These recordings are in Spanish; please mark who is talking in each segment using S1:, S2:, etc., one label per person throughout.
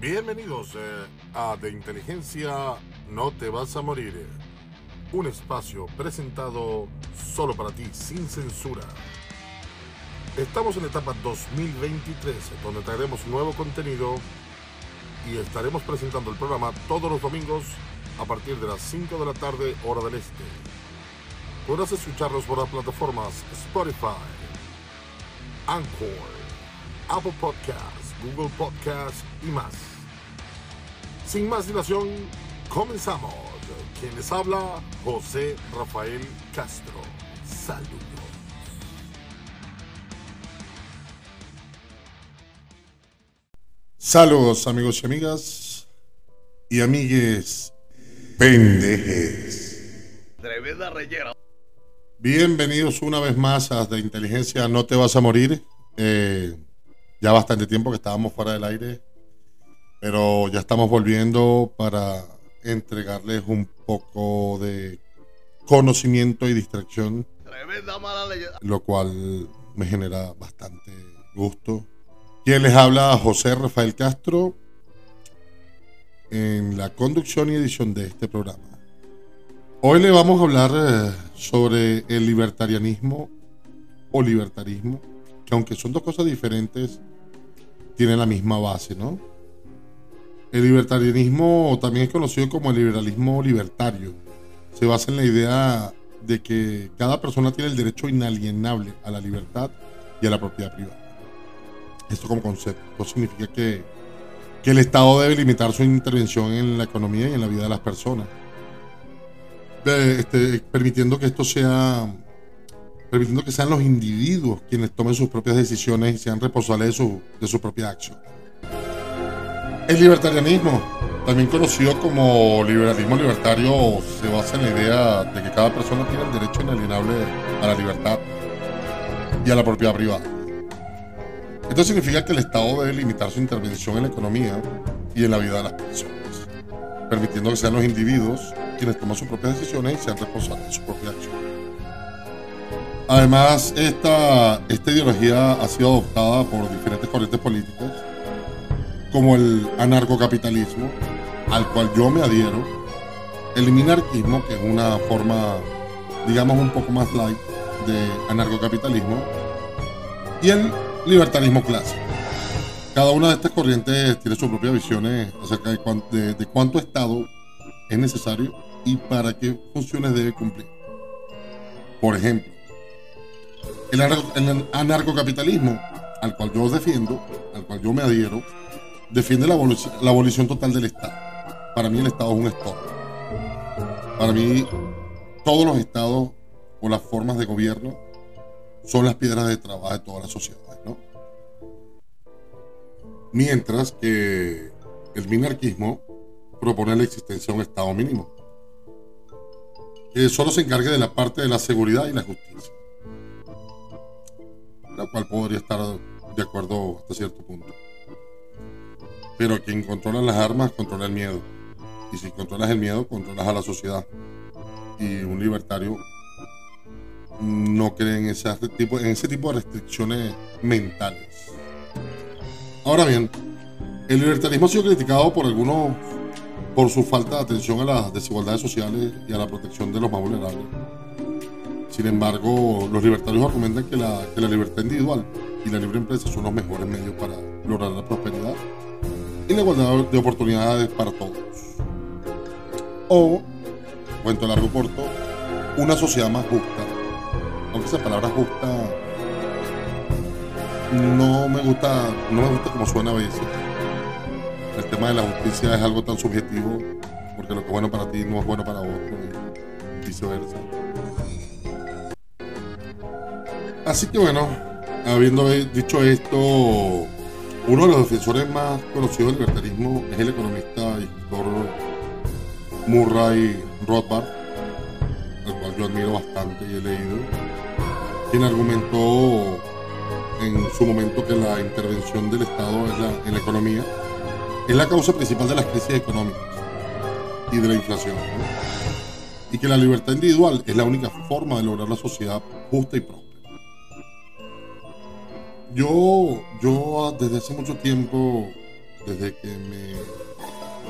S1: Bienvenidos eh, a De Inteligencia No Te Vas a Morir. Un espacio presentado solo para ti, sin censura. Estamos en la etapa 2023, donde traeremos nuevo contenido y estaremos presentando el programa todos los domingos a partir de las 5 de la tarde, hora del este. Podrás escucharlos por las plataformas Spotify, Anchor, Apple Podcasts, Google Podcasts y más. Sin más dilación, comenzamos. Quien les habla, José Rafael Castro. Saludos. Saludos amigos y amigas y amigues pendejes.
S2: Tremenda rellena.
S1: Bienvenidos una vez más a De Inteligencia No Te Vas a Morir. Eh, ya bastante tiempo que estábamos fuera del aire, pero ya estamos volviendo para entregarles un poco de conocimiento y distracción,
S2: Tremenda mala leyenda.
S1: lo cual me genera bastante gusto. Quien les habla, José Rafael Castro, en la conducción y edición de este programa. Hoy le vamos a hablar eh, sobre el libertarianismo o libertarismo, que aunque son dos cosas diferentes, tienen la misma base, ¿no? El libertarianismo también es conocido como el liberalismo libertario. Se basa en la idea de que cada persona tiene el derecho inalienable a la libertad y a la propiedad privada. Esto como concepto. Significa que, que el Estado debe limitar su intervención en la economía y en la vida de las personas. Este, permitiendo que esto sea permitiendo que sean los individuos quienes tomen sus propias decisiones y sean responsables de su, de su propia acción. El libertarianismo, también conocido como liberalismo libertario, se basa en la idea de que cada persona tiene el derecho inalienable a la libertad y a la propiedad privada. Esto significa que el Estado debe limitar su intervención en la economía y en la vida de las personas, permitiendo que sean los individuos quienes toman sus propias decisiones y sean responsables de su propia acción. Además, esta, ideología ha sido adoptada por diferentes corrientes políticas, como el anarcocapitalismo, al cual yo me adhiero, el minarquismo, que es una forma, digamos, un poco más light de anarcocapitalismo, y el libertarismo clásico. Cada una de estas corrientes tiene sus propias visiones acerca de- de cuánto Estado es necesario y para qué funciones debe cumplir. Por ejemplo, el, anar- el anarcocapitalismo, al cual yo defiendo, al cual yo me adhiero, defiende la abolición total del Estado. Para mí el Estado es un estorbo. Para mí todos los estados o las formas de gobierno son las piedras de trabajo de todas las sociedades, ¿no? Mientras que el minarquismo propone la existencia de un Estado mínimo, que solo se encargue de la parte de la seguridad y la justicia la cual podría estar de acuerdo hasta cierto punto. Pero quien controla las armas controla el miedo. Y si controlas el miedo, controlas a la sociedad. Y un libertario no cree en ese tipo, en ese tipo de restricciones mentales. Ahora bien, el libertarismo ha sido criticado por algunos por su falta de atención a las desigualdades sociales y a la protección de los más vulnerables. Sin embargo, los libertarios argumentan que la, libertad individual y la libre empresa son los mejores medios para lograr la prosperidad y la igualdad de oportunidades para todos. O, cuento largo corto, una sociedad más justa. Aunque esa palabra justa no me gusta, no me gusta como suena a veces. El tema de la justicia es algo tan subjetivo porque lo que es bueno para ti no es bueno para otro y viceversa. Así que bueno, habiendo dicho esto, uno de los defensores más conocidos del libertarismo es el economista y escritor Murray Rothbard, al cual yo admiro bastante y he leído, quien argumentó en su momento que la intervención del Estado en la, economía es la causa principal de las crisis económicas y de la inflación. Y que la libertad individual es la única forma de lograr la sociedad justa y próspera. Yo, yo desde hace mucho tiempo desde que me,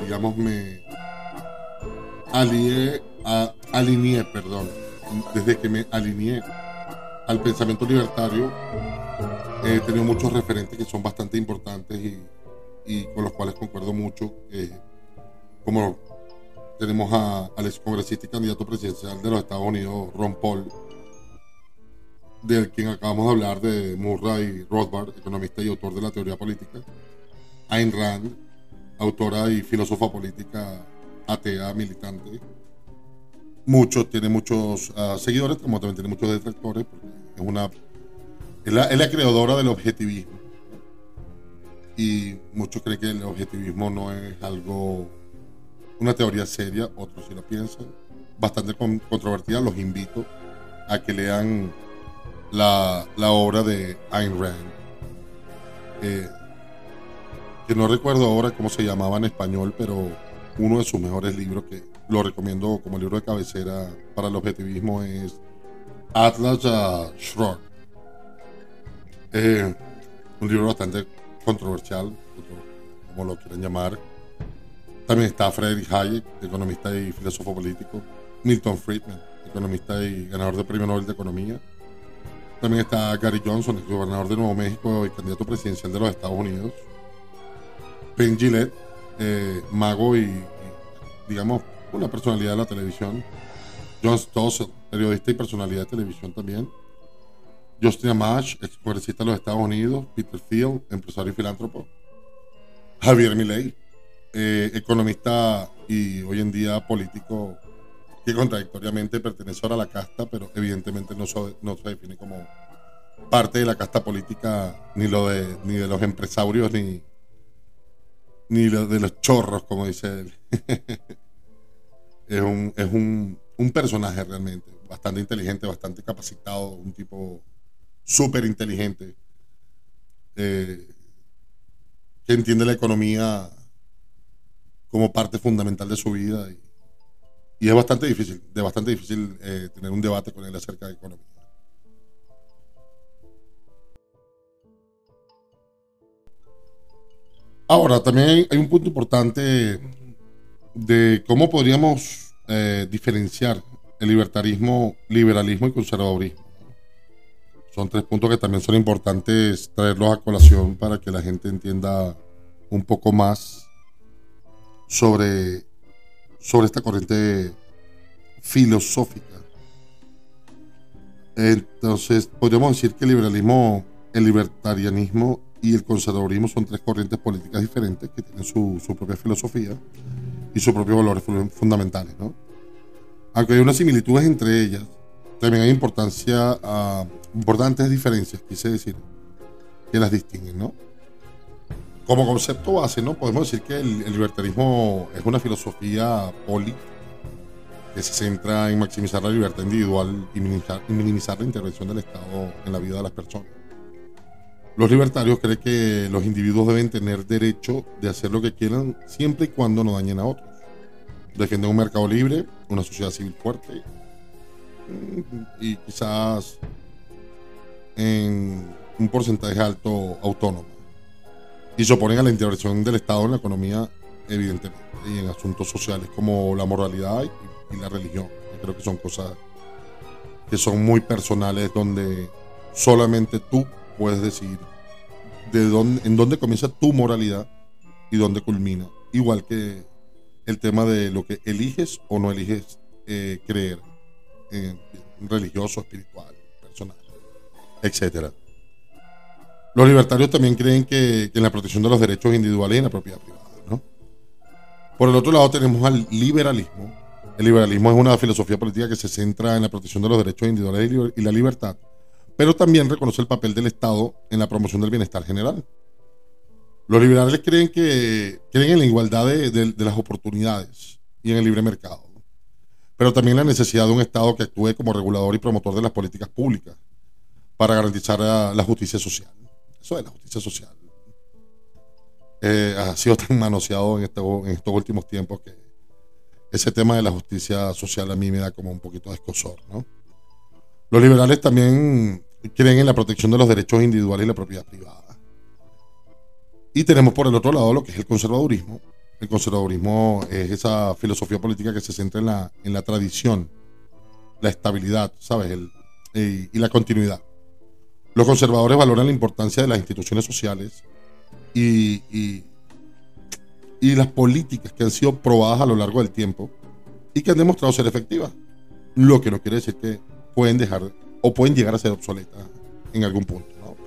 S1: digamos, me alié, a, alineé, perdón, desde que me alineé al pensamiento libertario, he tenido muchos referentes que son bastante importantes y, con los cuales concuerdo mucho, eh, como tenemos a, al ex congresista y candidato presidencial de los Estados Unidos, Ron Paul, del quien acabamos de hablar, de Murray Rothbard, economista y autor de la teoría política, Ayn Rand, autora y filósofa política atea, militante. Muchos, tiene muchos uh, seguidores, como también tiene muchos detractores, es una es la, la creadora del objetivismo. Y muchos creen que el objetivismo no es algo, una teoría seria, otros sí lo piensan. Bastante con, controvertida, los invito a que lean la, obra de Ayn Rand. Eh, que no recuerdo ahora cómo se llamaba en español, pero uno de sus mejores libros que lo recomiendo como libro de cabecera para el objetivismo es Atlas uh, un libro bastante controversial, como lo quieran llamar. También está Friedrich Hayek, economista y filósofo político. Milton Friedman, economista y ganador del Premio Nobel de Economía. También está Gary Johnson, ex gobernador de Nuevo México y candidato presidencial de los Estados Unidos. Ben Gillette, eh, mago y, digamos, una personalidad de la televisión. John Stossel, periodista y personalidad de televisión también. Justin Amash, ex de los Estados Unidos. Peter Thiel, empresario y filántropo. Javier Milei, eh, economista y hoy en día político contradictoriamente pertenece ahora a la casta, pero evidentemente no, so, no se define como parte de la casta política, ni, lo de, ni de los empresarios, ni, ni lo de los chorros, como dice él. es un, es un, un, personaje realmente, bastante inteligente, bastante capacitado, un tipo súper inteligente, eh, que entiende la economía como parte fundamental de su vida y, y es bastante difícil, de bastante difícil eh, tener un debate con él acerca de economía. Ahora, también hay un punto importante de cómo podríamos eh, diferenciar el libertarismo, liberalismo y conservadurismo. Son tres puntos que también son importantes traerlos a colación para que la gente entienda un poco más sobre, sobre esta corriente filosófica. Entonces, podríamos decir que el liberalismo, el libertarianismo y el conservadurismo son tres corrientes políticas diferentes que tienen su, su propia filosofía y sus propios valores fundamentales. ¿no? Aunque hay unas similitudes entre ellas, también hay importancia, uh, importantes diferencias, quise decir, que las distinguen. ¿no? Como concepto base, ¿no? podemos decir que el, libertarismo es una filosofía política que se centra en maximizar la libertad individual y minimizar, y minimizar la intervención del Estado en la vida de las personas. Los libertarios creen que los individuos deben tener derecho de hacer lo que quieran siempre y cuando no dañen a otros. Defienden un mercado libre, una sociedad civil fuerte y quizás en un porcentaje alto autónomo. Y se oponen a la intervención del Estado en la economía, evidentemente, y en asuntos sociales como la moralidad y, la religión. Yo creo que son cosas que son muy personales donde solamente tú puedes decidir de dónde, en dónde comienza tu moralidad y dónde culmina. Igual que el tema de lo que eliges o no eliges eh, creer, eh, religioso, espiritual, personal, etc. Los libertarios también creen que, en la protección de los derechos individuales y en la propiedad privada. ¿no? Por el otro lado tenemos al liberalismo. El liberalismo es una filosofía política que se centra en la protección de los derechos individuales y la libertad pero también reconoce el papel del Estado en la promoción del bienestar general. Los liberales creen, que, creen en la igualdad de, las oportunidades y en el libre mercado, pero también la necesidad de un Estado que actúe como regulador y promotor de las políticas públicas para garantizar la justicia social. Eso es la justicia social. Eh, ha sido tan manoseado en, estos últimos tiempos que ese tema de la justicia social a mí me da como un poquito de escosor, ¿no? Los liberales también creen en la protección de los derechos individuales y la propiedad privada. Y tenemos por el otro lado lo que es el conservadurismo. El conservadurismo es esa filosofía política que se centra en la, en la tradición, la estabilidad, ¿sabes? El, y la continuidad. Los conservadores valoran la importancia de las instituciones sociales y, las políticas que han sido probadas a lo largo del tiempo y que han demostrado ser efectivas. Lo que no quiere decir que pueden dejar o pueden llegar a ser obsoletas en algún punto. ¿no?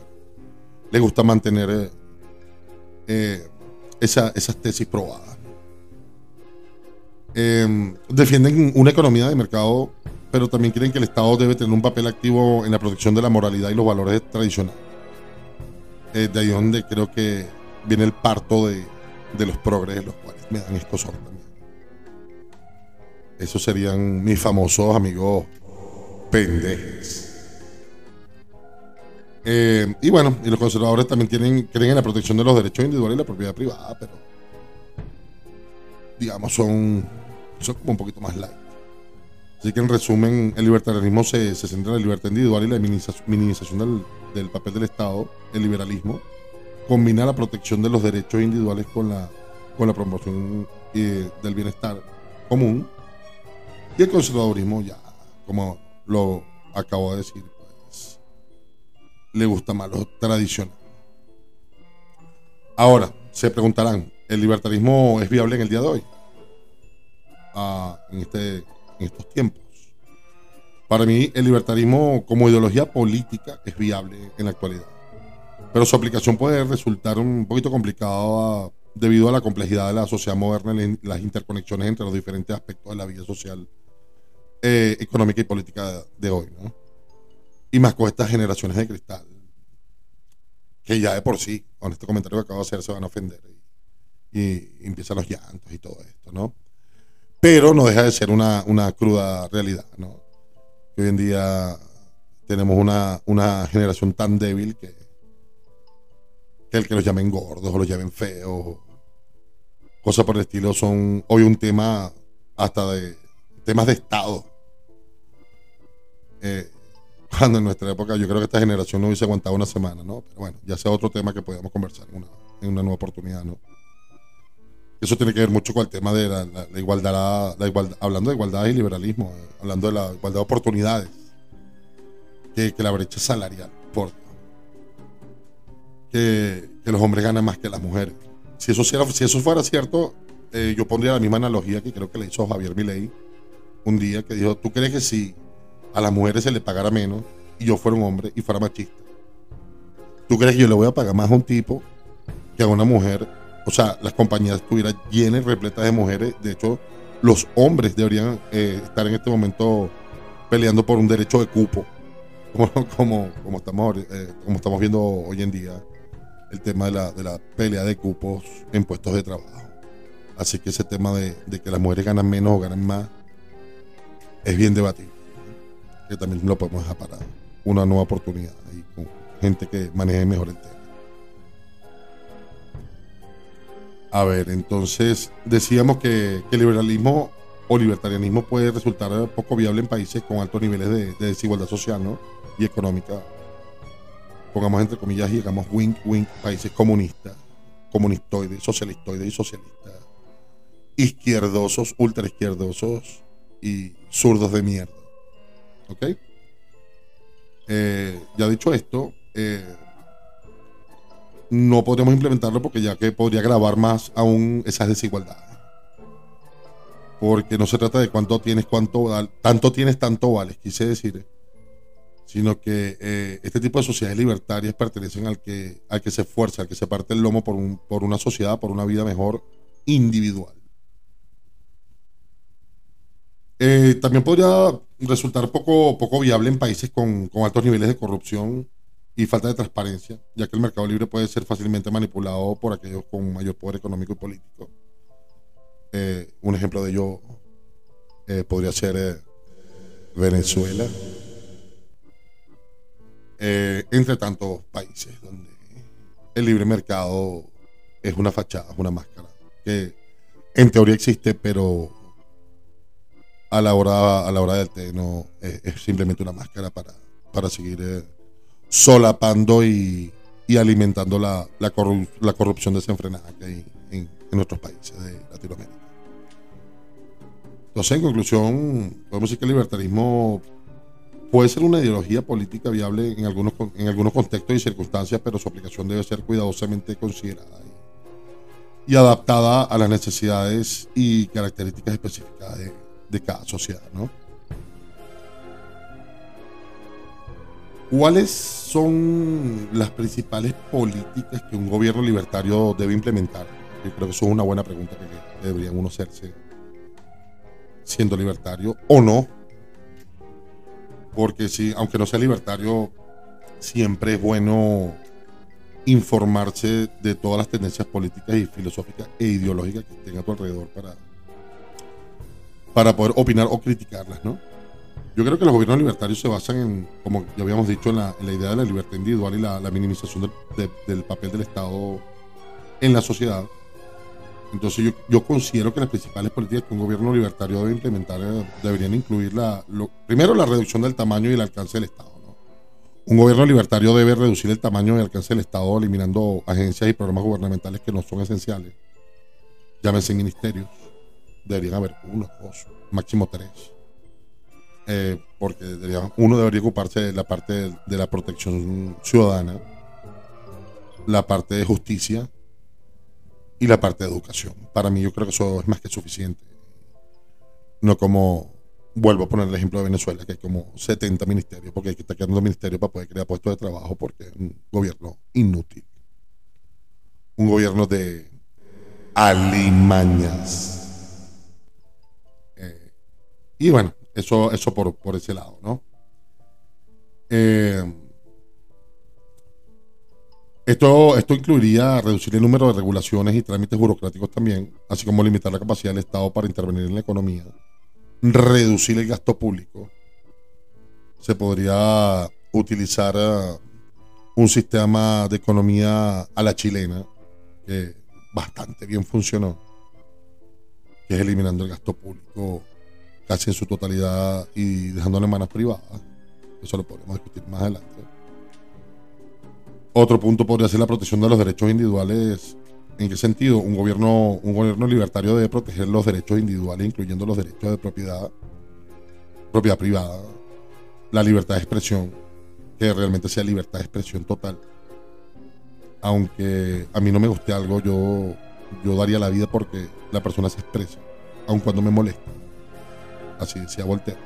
S1: Les gusta mantener eh, eh, esa- esas tesis probadas. Eh, defienden una economía de mercado, pero también creen que el Estado debe tener un papel activo en la protección de la moralidad y los valores tradicionales. Eh, de ahí donde creo que viene el parto de, de los progres, los cuales me dan escosor también. Esos serían mis famosos amigos pendejes. Eh, y bueno, y los conservadores también creen en la protección de los derechos individuales y la propiedad privada, pero digamos son, son como un poquito más light. Así que en resumen, el libertarianismo se, se centra en la libertad individual y la minimiza- minimización del, del papel del Estado. El liberalismo combina la protección de los derechos individuales con la, con la promoción eh, del bienestar común. Y el conservadurismo, ya, como lo acabo de decir, pues le gusta más lo tradicional. Ahora, se preguntarán, ¿el libertarismo es viable en el día de hoy? Ah, en, este, en estos tiempos. Para mí, el libertarismo como ideología política es viable en la actualidad. Pero su aplicación puede resultar un poquito complicada debido a la complejidad de la sociedad moderna y las interconexiones entre los diferentes aspectos de la vida social, eh, económica y política de, hoy. ¿no? Y más con estas generaciones de cristal, que ya de por sí, con este comentario que acabo de hacer, se van a ofender. Y, y empiezan los llantos y todo esto, ¿no? Pero no deja de ser una, una cruda realidad, ¿no? Hoy en día tenemos una, una generación tan débil que, que el que los llamen gordos o los llamen feos, cosas por el estilo, son hoy un tema hasta de temas de Estado. Eh, cuando en nuestra época yo creo que esta generación no hubiese aguantado una semana, ¿no? Pero bueno, ya sea otro tema que podamos conversar en una, en una nueva oportunidad, ¿no? Eso tiene que ver mucho con el tema de la, igualdad, la igualdad, hablando de igualdad y liberalismo, eh, hablando de la igualdad de oportunidades, que, que la brecha salarial, que, que los hombres ganan más que las mujeres. Si eso, fuera- si eso fuera cierto, eh, yo pondría la misma analogía que creo que le hizo Javier Milei un día, que dijo, ¿tú crees que si a las mujeres se le pagara menos y yo fuera un hombre y fuera machista, ¿tú crees que yo le voy a pagar más a un tipo que a una mujer? O sea, las compañías estuvieran llenas repletas de mujeres. De hecho, los hombres deberían eh, estar en este momento peleando por un derecho de cupo, como, como, estamos, eh, como estamos viendo hoy en día el tema de la, de la pelea de cupos en puestos de trabajo. Así que ese tema de, de que las mujeres ganan menos o ganan más es bien debatible. Que también lo podemos dejar para una nueva oportunidad y con gente que maneje mejor el tema. A ver, entonces decíamos que, el liberalismo o libertarianismo puede resultar poco viable en países con altos niveles de, de desigualdad social ¿no? y económica. Pongamos entre comillas y digamos wink wink países comunistas, comunistoides, socialistoides y socialistas, izquierdosos, ultra izquierdosos y zurdos de mierda. ¿Ok? Eh, ya dicho esto, eh, no podríamos implementarlo porque ya que podría agravar más aún esas desigualdades. Porque no se trata de cuánto tienes, cuánto val- tanto tienes, tanto vales, quise decir. Sino que eh, este tipo de sociedades libertarias pertenecen al que, al que se esfuerza, al que se parte el lomo por, un- por una sociedad, por una vida mejor individual. Eh, también podría resultar poco, poco viable en países con, con altos niveles de corrupción y falta de transparencia, ya que el mercado libre puede ser fácilmente manipulado por aquellos con mayor poder económico y político. Eh, un ejemplo de ello eh, podría ser eh, Venezuela, entre tantos países donde el libre mercado es una fachada, es una máscara, que en teoría existe, pero a la hora, a la hora del té no es, simplemente una máscara para, para seguir solapando y, y alimentando la, la, la corrupción desenfrenada que hay en, en nuestros países de Latinoamérica. Entonces, en conclusión, podemos decir que el libertarismo puede ser una ideología política viable en algunos, en algunos contextos y circunstancias, pero su aplicación debe ser cuidadosamente considerada y, y adaptada a las necesidades y características específicas de, de cada sociedad. ¿no? ¿Cuáles son las principales políticas que un gobierno libertario debe implementar? Yo creo que eso es una buena pregunta que deberían uno hacerse siendo libertario o no. Porque sí, aunque no sea libertario, siempre es bueno informarse de todas las tendencias políticas y filosóficas e ideológicas que estén a tu alrededor para, para poder opinar o criticarlas, ¿no? Yo creo que los gobiernos libertarios se basan en, como ya habíamos dicho, en la, idea de la libertad individual y la, minimización del, de- del papel del Estado en la sociedad. Entonces yo, yo considero que las principales políticas que un gobierno libertario debe implementar eh, deberían incluir la, lo- primero la reducción del tamaño y el alcance del Estado. Un gobierno libertario debe reducir el tamaño y el alcance del Estado eliminando agencias y programas gubernamentales que no son esenciales. Llámense ministerios. Deberían haber uno, dos, máximo tres. Eh, porque uno debería ocuparse de la parte de, de la protección ciudadana, la parte de justicia y la parte de educación. Para mí yo creo que eso es más que suficiente. No como, vuelvo a poner el ejemplo de Venezuela, que hay como 70 ministerios, porque hay que estar creando ministerios para poder crear puestos de trabajo, porque es un gobierno inútil. Un gobierno de alimañas. Eh, y bueno, eso, eso por, por ese lado, ¿no? Eh, esto, esto incluiría reducir el número de regulaciones y trámites burocráticos también, así como limitar la capacidad del Estado para intervenir en la economía, reducir el gasto público. Se podría utilizar eh, un sistema de economía a la chilena que bastante bien funcionó, que es eliminando el gasto público casi en su totalidad y dejándolo en manos privadas. Eso lo podremos discutir más adelante. Otro punto podría ser la protección de los derechos individuales. ¿En qué sentido? Un gobierno, un gobierno libertario debe proteger los derechos individuales, incluyendo los derechos de propiedad, propiedad privada, la libertad de expresión, que realmente sea libertad de expresión total. Aunque a mí no me guste algo, yo, yo daría la vida porque la persona se expresa, aun cuando me moleste. Así decía Voltaire.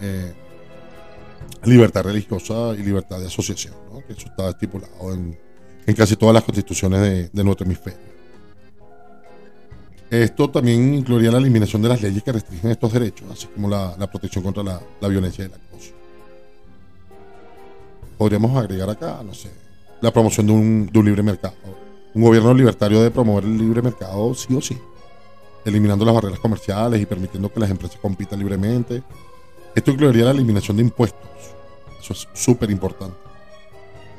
S1: Eh, libertad religiosa y libertad de asociación, ¿no? que eso está estipulado en, casi todas las constituciones de, nuestro hemisferio. Esto también incluiría la eliminación de las leyes que restringen estos derechos, así como la, protección contra la, violencia y el acoso. Podríamos agregar acá, no sé, la promoción de un, de un libre mercado. Un gobierno libertario debe promover el libre mercado sí o sí, eliminando las barreras comerciales y permitiendo que las empresas compitan libremente. Esto incluiría la eliminación de impuestos. Eso es súper importante.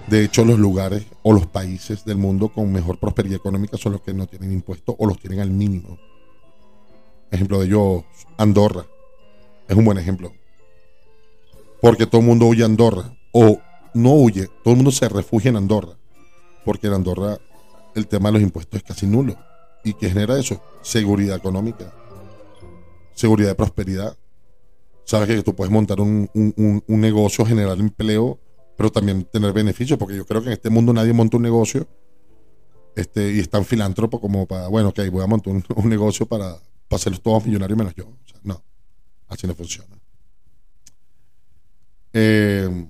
S1: De hecho, los lugares o los países del mundo con mejor prosperidad económica son los que no tienen impuestos o los tienen al mínimo. Ejemplo de ellos, Andorra. Es un buen ejemplo. Porque todo el mundo huye a Andorra. O no huye, todo el mundo se refugia en Andorra. Porque en Andorra el tema de los impuestos es casi nulo. ¿Y qué genera eso? Seguridad económica. Seguridad de prosperidad. Sabes que tú puedes montar un, un- negocio, generar empleo, pero también tener beneficios, porque yo creo que en este mundo nadie monta un negocio este, y es tan filántropo como para, bueno, ok, voy a montar un, negocio para, para hacerlos todos millonarios menos yo. No, así no funciona. Eh,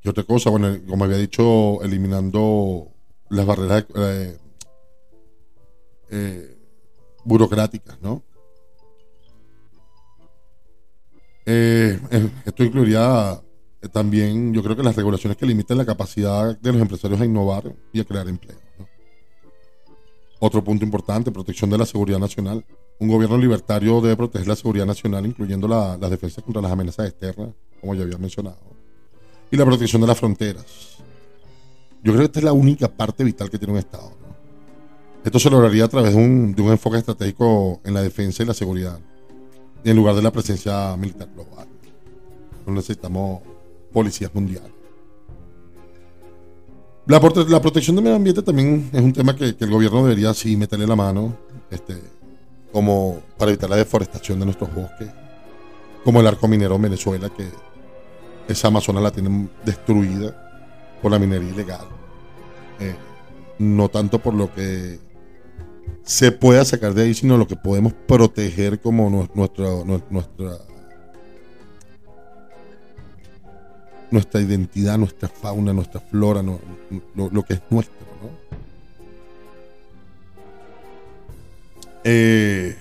S1: ¿Qué otra cosa? Bueno, como había dicho, eliminando las barreras eh, eh, burocráticas, ¿no? Eh, eh, esto incluiría también, yo creo que las regulaciones que limiten la capacidad de los empresarios a innovar y a crear empleo. Otro punto importante, protección de la seguridad nacional. Un gobierno libertario debe proteger la seguridad nacional, incluyendo la, las defensas contra las amenazas externas, como ya había mencionado, y la protección de las fronteras. Yo creo que esta es la única parte vital que tiene un Estado. ¿no? Esto se lograría a través de un, de un enfoque estratégico en la defensa y la seguridad en lugar de la presencia militar global. No necesitamos policías mundiales. La, la protección del medio ambiente también es un tema que, que el gobierno debería sí meterle la mano, este, como para evitar la deforestación de nuestros bosques, como el arco minero en Venezuela, que esa Amazonas la tienen destruida por la minería ilegal. Eh, no tanto por lo que se pueda sacar de ahí, sino lo que podemos proteger como nu- nuestra, nu- nuestra, nuestra identidad, nuestra fauna, nuestra flora, lo, que es nuestro. ¿no? Eh,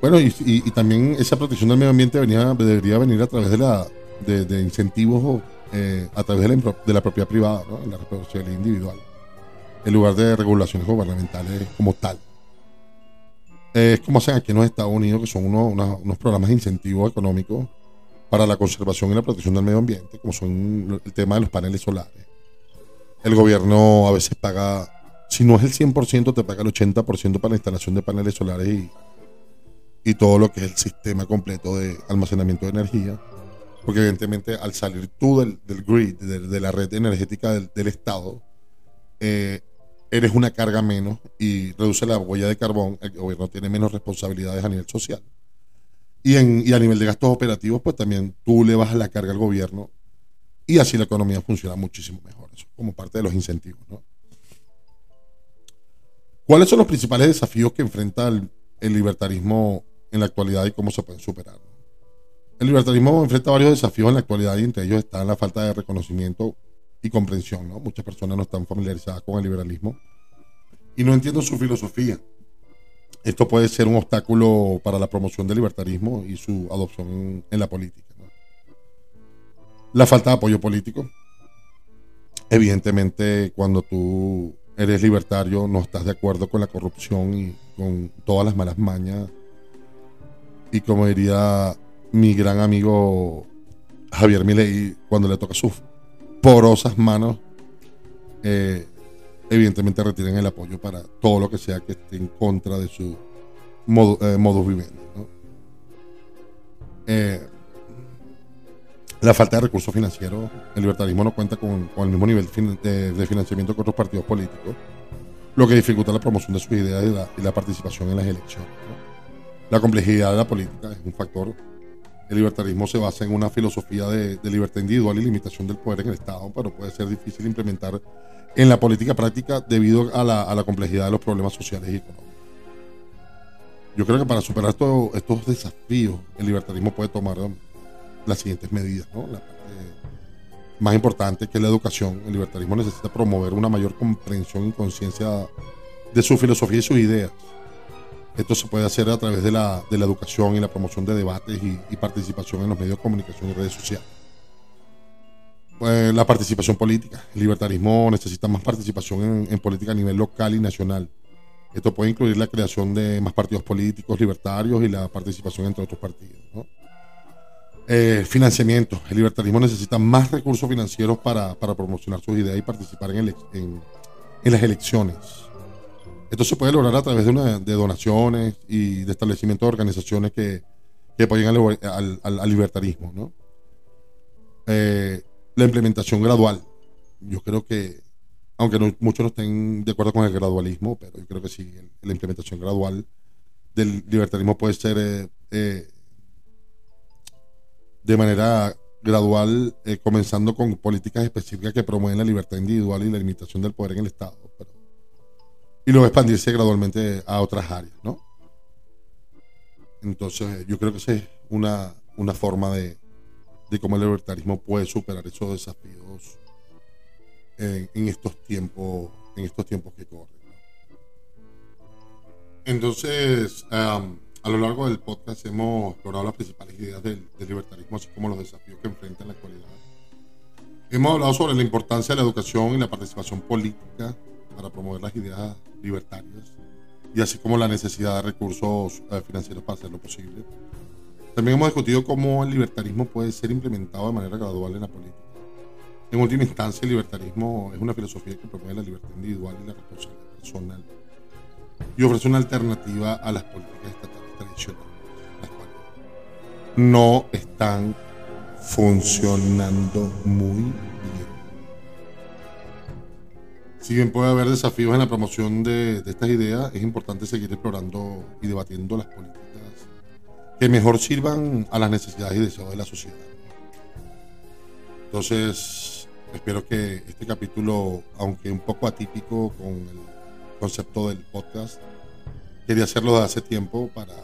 S1: bueno, y, también esa protección del medio ambiente debería venir a través de, la, de, incentivos eh, a través de la, de la propiedad privada, ¿no? la responsabilidad individual, en lugar de regulaciones gubernamentales como tal. Es como hacen aquí en los Estados Unidos, que son unos, unos- unos programas de incentivos económicos para la conservación y la protección del medio ambiente, como son el tema de los paneles solares. El gobierno a veces paga, si no es el 100%, te paga el 80% para la instalación de paneles solares y, y todo lo que es el sistema completo de almacenamiento de energía. Porque evidentemente al salir tú del, del grid, de, de la red energética del, del Estado, eh, eres una carga menos y reduce la huella de carbón, el gobierno tiene menos responsabilidades a nivel social. Y, en, y a nivel de gastos operativos, pues también tú le bajas la carga al gobierno y así la economía funciona muchísimo mejor. Eso como parte de los incentivos. ¿Cuáles son los principales desafíos que enfrenta el, el libertarismo en la actualidad y cómo se pueden superar? El libertarismo enfrenta varios desafíos en la actualidad y entre ellos está la falta de reconocimiento y comprensión. ¿no? Muchas personas no están familiarizadas con el liberalismo y no entienden su filosofía. Esto puede ser un obstáculo para la promoción del libertarismo y su adopción en la política. La falta de apoyo político. Evidentemente, cuando tú eres libertario, no estás de acuerdo con la corrupción y con todas las malas mañas. Y como diría mi gran amigo Javier Milei, cuando le toca sus porosas manos, eh, evidentemente retiran el apoyo para todo lo que sea que esté en contra de su modo, eh, modus vivendi. ¿no? Eh, la falta de recursos financieros, el libertarismo no cuenta con, el mismo nivel de, financiamiento que otros partidos políticos, lo que dificulta la promoción de sus ideas y la, participación en las elecciones. La complejidad de la política es un factor. El libertarismo se basa en una filosofía de, libertad individual y limitación del poder en el Estado, pero puede ser difícil implementar en la política práctica debido a la, a la complejidad de los problemas sociales y económicos. Yo creo que para superar todo- estos desafíos, el libertarismo puede tomar um, las siguientes medidas. ¿no? La parte más importante que es la educación. El libertarismo necesita promover una mayor comprensión y conciencia de su filosofía y sus ideas. Esto se puede hacer a través de la, de la educación y la promoción de debates y, participación en los medios de comunicación y redes sociales. Pues, la participación política. El libertarismo necesita más participación en, política a nivel local y nacional. Esto puede incluir la creación de más partidos políticos libertarios y la participación entre otros partidos. Eh, financiamiento. El libertarismo necesita más recursos financieros para, para promocionar sus ideas y participar en las elecciones. Esto se puede lograr a través de, una- de donaciones y de establecimientos de organizaciones que, que apoyen al, al- libertarismo. ¿no? Eh, la implementación gradual. Yo creo que, aunque muchos no estén de acuerdo con el gradualismo, pero yo creo que sí, la implementación gradual del libertarismo puede ser eh, eh, de manera gradual, comenzando con políticas específicas que promueven la libertad individual y la limitación del poder en el Estado. Y luego expandirse gradualmente a otras áreas, ¿no? Entonces, yo creo que esa es una, una forma de, de cómo el libertarismo puede superar esos desafíos en, en estos tiempos, en estos tiempos que corren. Entonces, am, a lo largo del podcast hemos explorado las principales ideas del, del libertarismo, así como los desafíos que enfrenta en la actualidad. Hemos hablado sobre la importancia de la educación y la participación política para promover las ideas libertarias y así como la necesidad de recursos eh, financieros para hacerlo posible. También hemos discutido cómo el libertarismo puede ser implementado de manera gradual en la política. En última instancia, el libertarismo es una filosofía que promueve la libertad individual y la responsabilidad personal y ofrece una alternativa a las políticas estatales tradicionales, las cuales no están funcionando muy bien. Si bien puede haber desafíos en la promoción de, de estas ideas, es importante seguir explorando y debatiendo las políticas que mejor sirvan a las necesidades y deseos de la sociedad. Entonces, espero que este capítulo, aunque un poco atípico con el concepto del podcast, quería hacerlo de hace tiempo para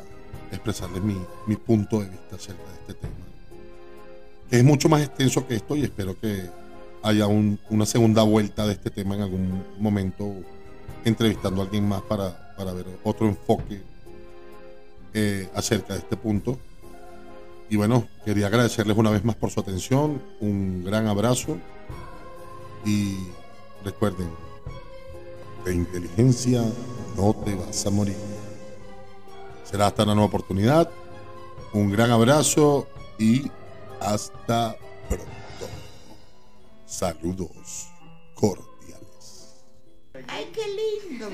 S1: expresarles mi, mi punto de vista acerca de este tema. Es mucho más extenso que esto y espero que haya un- una segunda vuelta de este tema en algún momento, entrevistando a alguien más para, para ver otro enfoque eh, acerca de este punto. Y bueno, quería agradecerles una vez más por su atención, un gran abrazo y recuerden, de inteligencia no te vas a morir. Será hasta una nueva oportunidad. Un gran abrazo y hasta pronto. Saludos cordiales.
S3: ¡Ay, qué lindo!